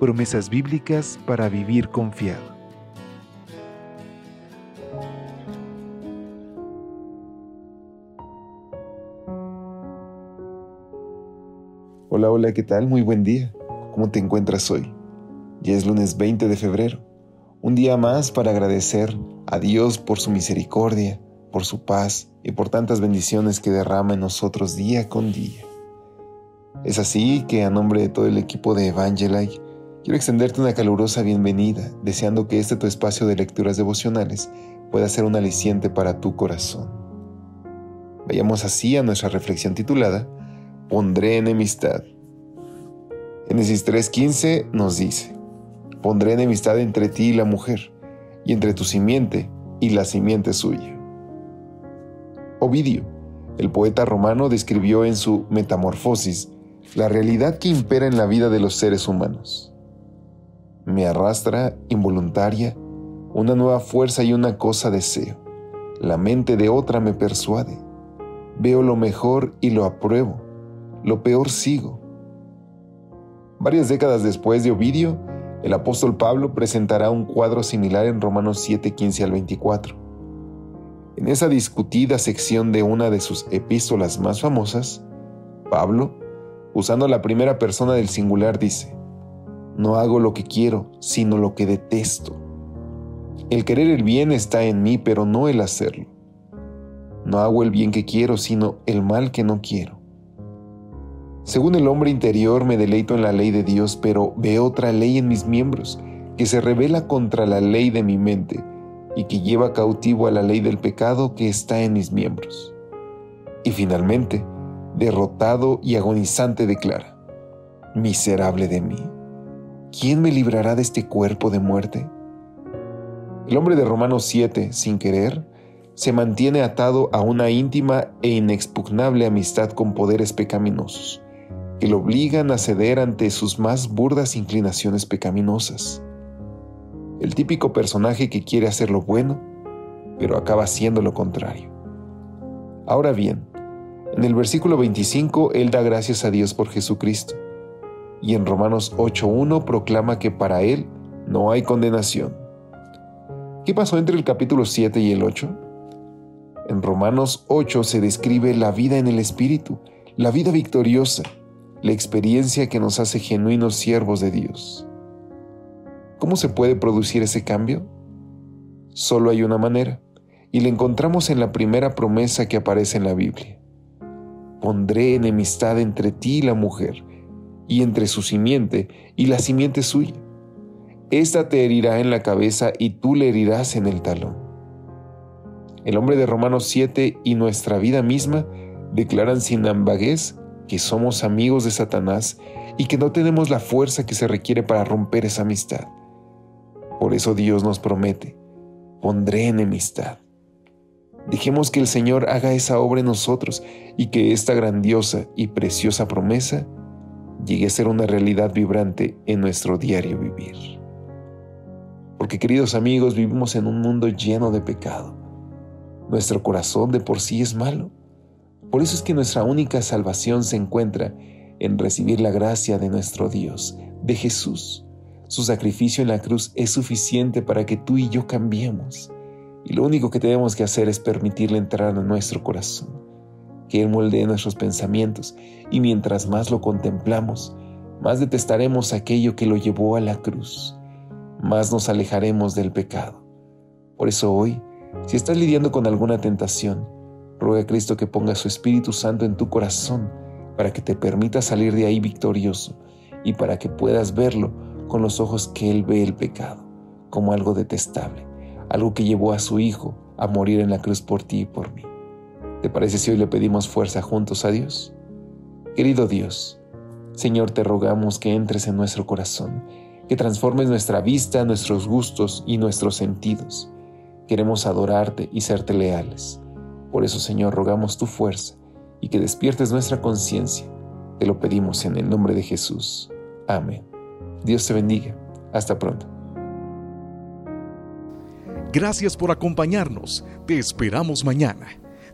Promesas bíblicas para vivir confiado. Hola, hola, ¿qué tal? Muy buen día. ¿Cómo te encuentras hoy? Ya es lunes 20 de febrero. Un día más para agradecer a Dios por su misericordia, por su paz y por tantas bendiciones que derrama en nosotros día con día. Es así que a nombre de todo el equipo de Evangelite, quiero extenderte una calurosa bienvenida, deseando que este tu espacio de lecturas devocionales pueda ser un aliciente para tu corazón. Vayamos así a nuestra reflexión titulada Pondré enemistad. Génesis 3:15 nos dice, Pondré enemistad entre ti y la mujer, y entre tu simiente y la simiente suya. Ovidio, el poeta romano, describió en su Metamorfosis la realidad que impera en la vida de los seres humanos. Me arrastra, involuntaria, una nueva fuerza y una cosa deseo. La mente de otra me persuade. Veo lo mejor y lo apruebo. Lo peor sigo. Varias décadas después de Ovidio, el apóstol Pablo presentará un cuadro similar en Romanos 7, 15 al 24. En esa discutida sección de una de sus epístolas más famosas, Pablo usando la primera persona del singular, dice, no hago lo que quiero, sino lo que detesto. El querer el bien está en mí, pero no el hacerlo. No hago el bien que quiero, sino el mal que no quiero. Según el hombre interior me deleito en la ley de Dios, pero veo otra ley en mis miembros, que se revela contra la ley de mi mente y que lleva cautivo a la ley del pecado que está en mis miembros. Y finalmente, derrotado y agonizante, declara, Miserable de mí, ¿quién me librará de este cuerpo de muerte? El hombre de Romanos 7, sin querer, se mantiene atado a una íntima e inexpugnable amistad con poderes pecaminosos, que lo obligan a ceder ante sus más burdas inclinaciones pecaminosas. El típico personaje que quiere hacer lo bueno, pero acaba haciendo lo contrario. Ahora bien, en el versículo 25, él da gracias a Dios por Jesucristo. Y en Romanos 8.1 proclama que para él no hay condenación. ¿Qué pasó entre el capítulo 7 y el 8? En Romanos 8 se describe la vida en el Espíritu, la vida victoriosa, la experiencia que nos hace genuinos siervos de Dios. ¿Cómo se puede producir ese cambio? Solo hay una manera, y la encontramos en la primera promesa que aparece en la Biblia pondré enemistad entre ti y la mujer, y entre su simiente y la simiente suya. Esta te herirá en la cabeza y tú le herirás en el talón. El hombre de Romanos 7 y nuestra vida misma declaran sin ambaguez que somos amigos de Satanás y que no tenemos la fuerza que se requiere para romper esa amistad. Por eso Dios nos promete, pondré enemistad. Dejemos que el Señor haga esa obra en nosotros y que esta grandiosa y preciosa promesa llegue a ser una realidad vibrante en nuestro diario vivir. Porque queridos amigos, vivimos en un mundo lleno de pecado. Nuestro corazón de por sí es malo. Por eso es que nuestra única salvación se encuentra en recibir la gracia de nuestro Dios, de Jesús. Su sacrificio en la cruz es suficiente para que tú y yo cambiemos y lo único que tenemos que hacer es permitirle entrar en nuestro corazón, que Él moldee nuestros pensamientos, y mientras más lo contemplamos, más detestaremos aquello que lo llevó a la cruz, más nos alejaremos del pecado. Por eso hoy, si estás lidiando con alguna tentación, ruega a Cristo que ponga su Espíritu Santo en tu corazón para que te permita salir de ahí victorioso y para que puedas verlo con los ojos que Él ve el pecado, como algo detestable algo que llevó a su Hijo a morir en la cruz por ti y por mí. ¿Te parece si hoy le pedimos fuerza juntos a Dios? Querido Dios, Señor, te rogamos que entres en nuestro corazón, que transformes nuestra vista, nuestros gustos y nuestros sentidos. Queremos adorarte y serte leales. Por eso, Señor, rogamos tu fuerza y que despiertes nuestra conciencia. Te lo pedimos en el nombre de Jesús. Amén. Dios te bendiga. Hasta pronto. Gracias por acompañarnos. Te esperamos mañana.